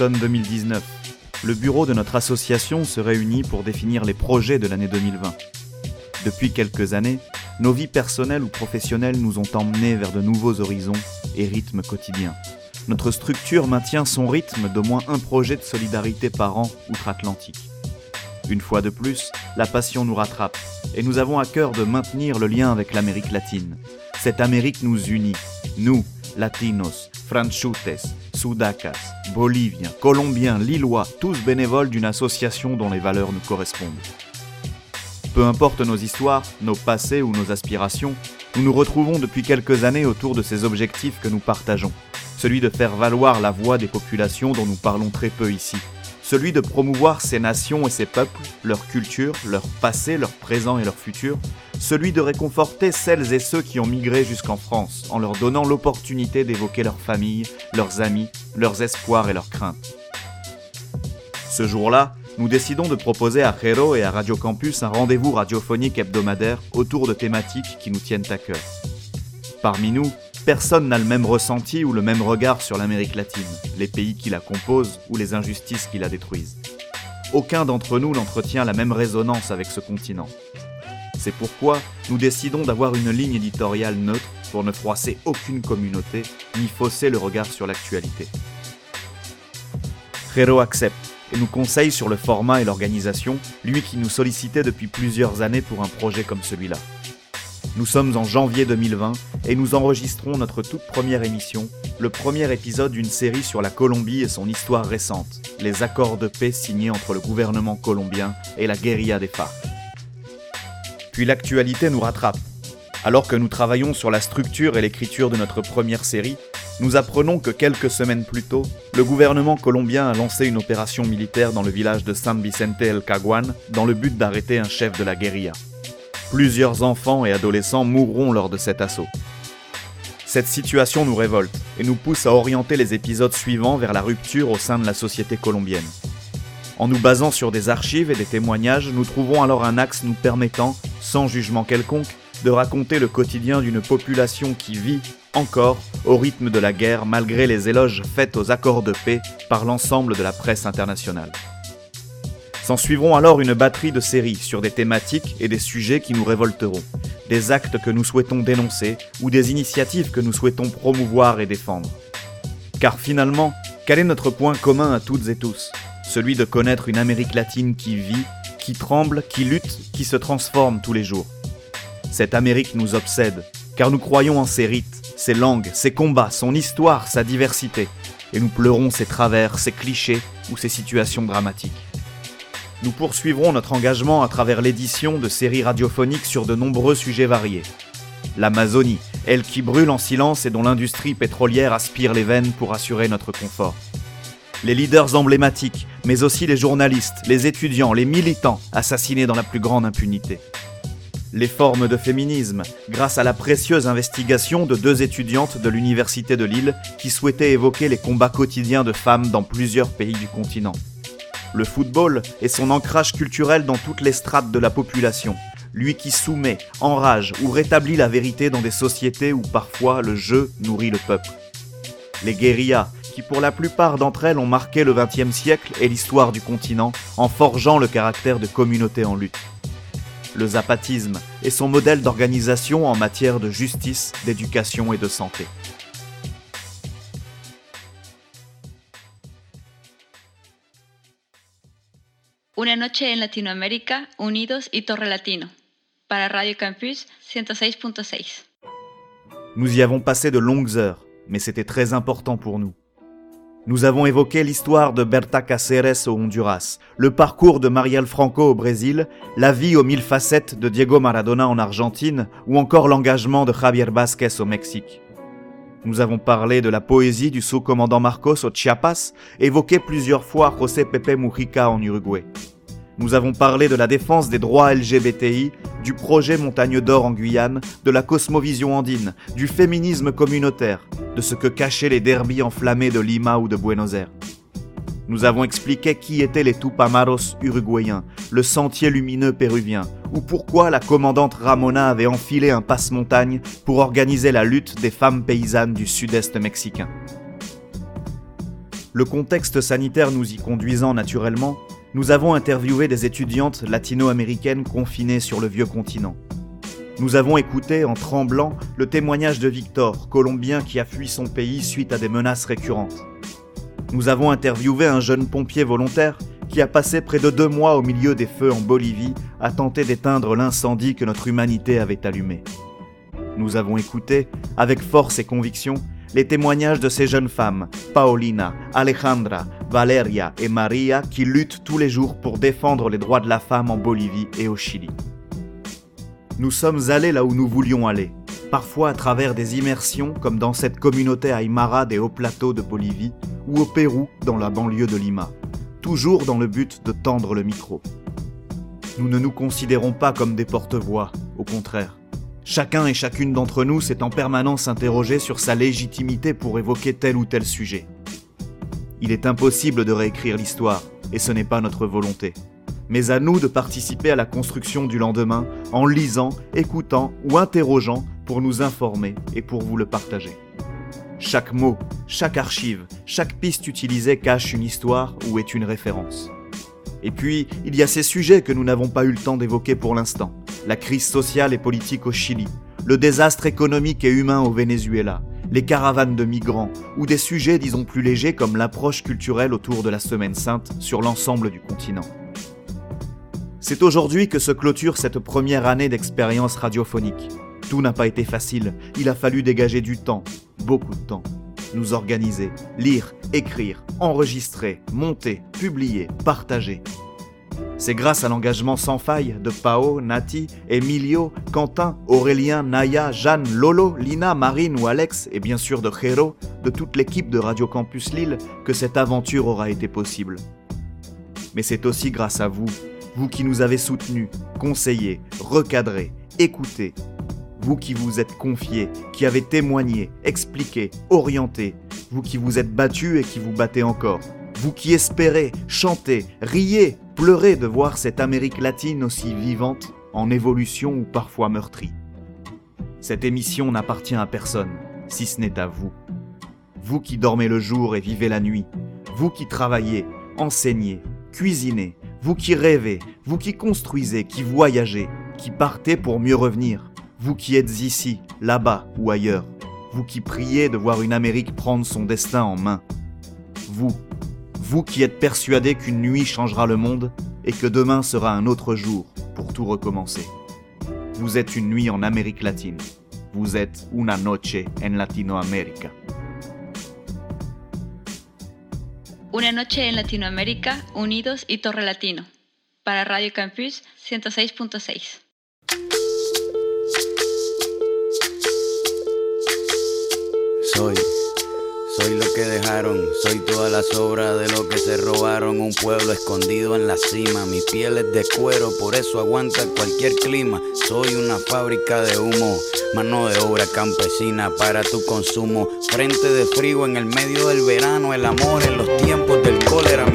Automne 2019. Le bureau de notre association se réunit pour définir les projets de l'année 2020. Depuis quelques années, nos vies personnelles ou professionnelles nous ont emmenés vers de nouveaux horizons et rythmes quotidiens. Notre structure maintient son rythme d'au moins un projet de solidarité par an outre-Atlantique. Une fois de plus, la passion nous rattrape et nous avons à cœur de maintenir le lien avec l'Amérique latine. Cette Amérique nous unit, nous, latinos, franchutes, sudacas, boliviens, colombiens, lillois, tous bénévoles d'une association dont les valeurs nous correspondent. Peu importe nos histoires, nos passés ou nos aspirations, nous nous retrouvons depuis quelques années autour de ces objectifs que nous partageons. Celui de faire valoir la voix des populations dont nous parlons très peu ici. Celui de promouvoir ces nations et ces peuples, leur culture, leur passé, leur présent et leur futur. Celui de réconforter celles et ceux qui ont migré jusqu'en France en leur donnant l'opportunité d'évoquer leur famille, leurs amis, leurs espoirs et leurs craintes. Ce jour-là, nous décidons de proposer à Jero et à Radio Campus un rendez-vous radiophonique hebdomadaire autour de thématiques qui nous tiennent à cœur. Parmi nous, personne n'a le même ressenti ou le même regard sur l'Amérique latine, les pays qui la composent ou les injustices qui la détruisent. Aucun d'entre nous n'entretient la même résonance avec ce continent. C'est pourquoi nous décidons d'avoir une ligne éditoriale neutre pour ne froisser aucune communauté ni fausser le regard sur l'actualité. Jero accepte et nous conseille sur le format et l'organisation, lui qui nous sollicitait depuis plusieurs années pour un projet comme celui-là. Nous sommes en janvier 2020 et nous enregistrons notre toute première émission, le premier épisode d'une série sur la Colombie et son histoire récente, les accords de paix signés entre le gouvernement colombien et la guérilla des FARC. Puis l'actualité nous rattrape. Alors que nous travaillons sur la structure et l'écriture de notre première série, nous apprenons que quelques semaines plus tôt, le gouvernement colombien a lancé une opération militaire dans le village de San Vicente el Caguan dans le but d'arrêter un chef de la guérilla. Plusieurs enfants et adolescents mourront lors de cet assaut. Cette situation nous révolte et nous pousse à orienter les épisodes suivants vers la rupture au sein de la société colombienne. En nous basant sur des archives et des témoignages, nous trouvons alors un axe nous permettant, sans jugement quelconque, de raconter le quotidien d'une population qui vit encore au rythme de la guerre malgré les éloges faits aux accords de paix par l'ensemble de la presse internationale. S'en suivront alors une batterie de séries sur des thématiques et des sujets qui nous révolteront, des actes que nous souhaitons dénoncer ou des initiatives que nous souhaitons promouvoir et défendre. Car finalement, quel est notre point commun à toutes et tous? Celui de connaître une Amérique latine qui vit, qui tremble, qui lutte, qui se transforme tous les jours. Cette Amérique nous obsède, car nous croyons en ses rites, ses langues, ses combats, son histoire, sa diversité, et nous pleurons ses travers, ses clichés ou ses situations dramatiques. Nous poursuivrons notre engagement à travers l'édition de séries radiophoniques sur de nombreux sujets variés. L'Amazonie, elle qui brûle en silence et dont l'industrie pétrolière aspire les veines pour assurer notre confort. Les leaders emblématiques, mais aussi les journalistes, les étudiants, les militants assassinés dans la plus grande impunité. Les formes de féminisme, grâce à la précieuse investigation de deux étudiantes de l'Université de Lille qui souhaitaient évoquer les combats quotidiens de femmes dans plusieurs pays du continent. Le football et son ancrage culturel dans toutes les strates de la population, lui qui soumet, enrage ou rétablit la vérité dans des sociétés où parfois le jeu nourrit le peuple. Les guérillas, qui pour la plupart d'entre elles ont marqué le XXe siècle et l'histoire du continent en forgeant le caractère de communauté en lutte. Le zapatisme et son modèle d'organisation en matière de justice, d'éducation et de santé. Una noche en Latinoamérica, unidos y Torre Latino. Para Radio Campus 106.6. Nous y avons passé de longues heures, mais c'était très important pour nous. Nous avons évoqué l'histoire de Berta Cáceres au Honduras, le parcours de Marielle Franco au Brésil, la vie aux mille facettes de Diego Maradona en Argentine ou encore l'engagement de Javier Vázquez au Mexique. Nous avons parlé de la poésie du sous-commandant Marcos au Chiapas, évoqué plusieurs fois José Pepe Mujica en Uruguay. Nous avons parlé de la défense des droits LGBTI, du projet Montagne d'Or en Guyane, de la cosmovision andine, du féminisme communautaire, de ce que cachaient les derbies enflammés de Lima ou de Buenos Aires. Nous avons expliqué qui étaient les Tupamaros uruguayens, le sentier lumineux péruvien, ou pourquoi la commandante Ramona avait enfilé un passe-montagne pour organiser la lutte des femmes paysannes du sud-est mexicain. Le contexte sanitaire nous y conduisant naturellement, nous avons interviewé des étudiantes latino-américaines confinées sur le vieux continent. Nous avons écouté en tremblant le témoignage de Victor, colombien qui a fui son pays suite à des menaces récurrentes. Nous avons interviewé un jeune pompier volontaire qui a passé près de deux mois au milieu des feux en Bolivie à tenter d'éteindre l'incendie que notre humanité avait allumé. Nous avons écouté, avec force et conviction, les témoignages de ces jeunes femmes, Paulina, Alejandra, Valeria et Maria, qui luttent tous les jours pour défendre les droits de la femme en Bolivie et au Chili. Nous sommes allés là où nous voulions aller, parfois à travers des immersions comme dans cette communauté aymara des hauts plateaux de Bolivie ou au Pérou dans la banlieue de Lima, toujours dans le but de tendre le micro. Nous ne nous considérons pas comme des porte-voix, au contraire. Chacun et chacune d'entre nous s'est en permanence interrogé sur sa légitimité pour évoquer tel ou tel sujet. Il est impossible de réécrire l'histoire, et ce n'est pas notre volonté. Mais à nous de participer à la construction du lendemain en lisant, écoutant ou interrogeant pour nous informer et pour vous le partager. Chaque mot, chaque archive, chaque piste utilisée cache une histoire ou est une référence. Et puis, il y a ces sujets que nous n'avons pas eu le temps d'évoquer pour l'instant. La crise sociale et politique au Chili, le désastre économique et humain au Venezuela, les caravanes de migrants, ou des sujets disons plus légers comme l'approche culturelle autour de la Semaine Sainte sur l'ensemble du continent. C'est aujourd'hui que se clôture cette première année d'expérience radiophonique. Tout n'a pas été facile, il a fallu dégager du temps, beaucoup de temps nous organiser, lire, écrire, enregistrer, monter, publier, partager. C'est grâce à l'engagement sans faille de Pao, Nati, Emilio, Quentin, Aurélien, Naya, Jeanne, Lolo, Lina, Marine ou Alex, et bien sûr de Jero, de toute l'équipe de Radio Campus Lille, que cette aventure aura été possible. Mais c'est aussi grâce à vous, vous qui nous avez soutenus, conseillés, recadrés, écoutés, vous qui vous êtes confiés, qui avez témoigné, expliqué, orienté, vous qui vous êtes battus et qui vous battez encore, vous qui espérez, chantez, riez, pleurez de voir cette Amérique latine aussi vivante, en évolution ou parfois meurtrie. Cette émission n'appartient à personne, si ce n'est à vous. Vous qui dormez le jour et vivez la nuit, vous qui travaillez, enseignez, cuisinez, vous qui rêvez, vous qui construisez, qui voyagez, qui partez pour mieux revenir, vous qui êtes ici, là-bas ou ailleurs, vous qui priez de voir une Amérique prendre son destin en main, vous, vous qui êtes persuadé qu'une nuit changera le monde et que demain sera un autre jour pour tout recommencer. Vous êtes une nuit en Amérique latine. Vous êtes una noche en Latinoamérica. Una noche en Latinoamérica, unidos y Torre Latino. Para Radio Campus 106.6. Soy, soy lo que dejaron, soy toda la sobra de lo que se robaron. Un pueblo escondido en la cima, mi piel es de cuero, por eso aguanta cualquier clima. Soy una fábrica de humo, mano de obra campesina para tu consumo. Frente de frío en el medio del verano, el amor en los tiempos bolera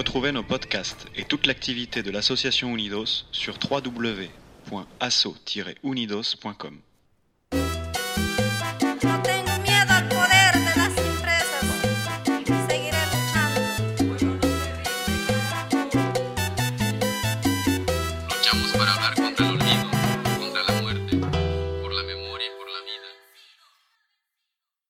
Retrouvez nos podcasts et toute l'activité de l'association Unidos sur www.asso-unidos.com.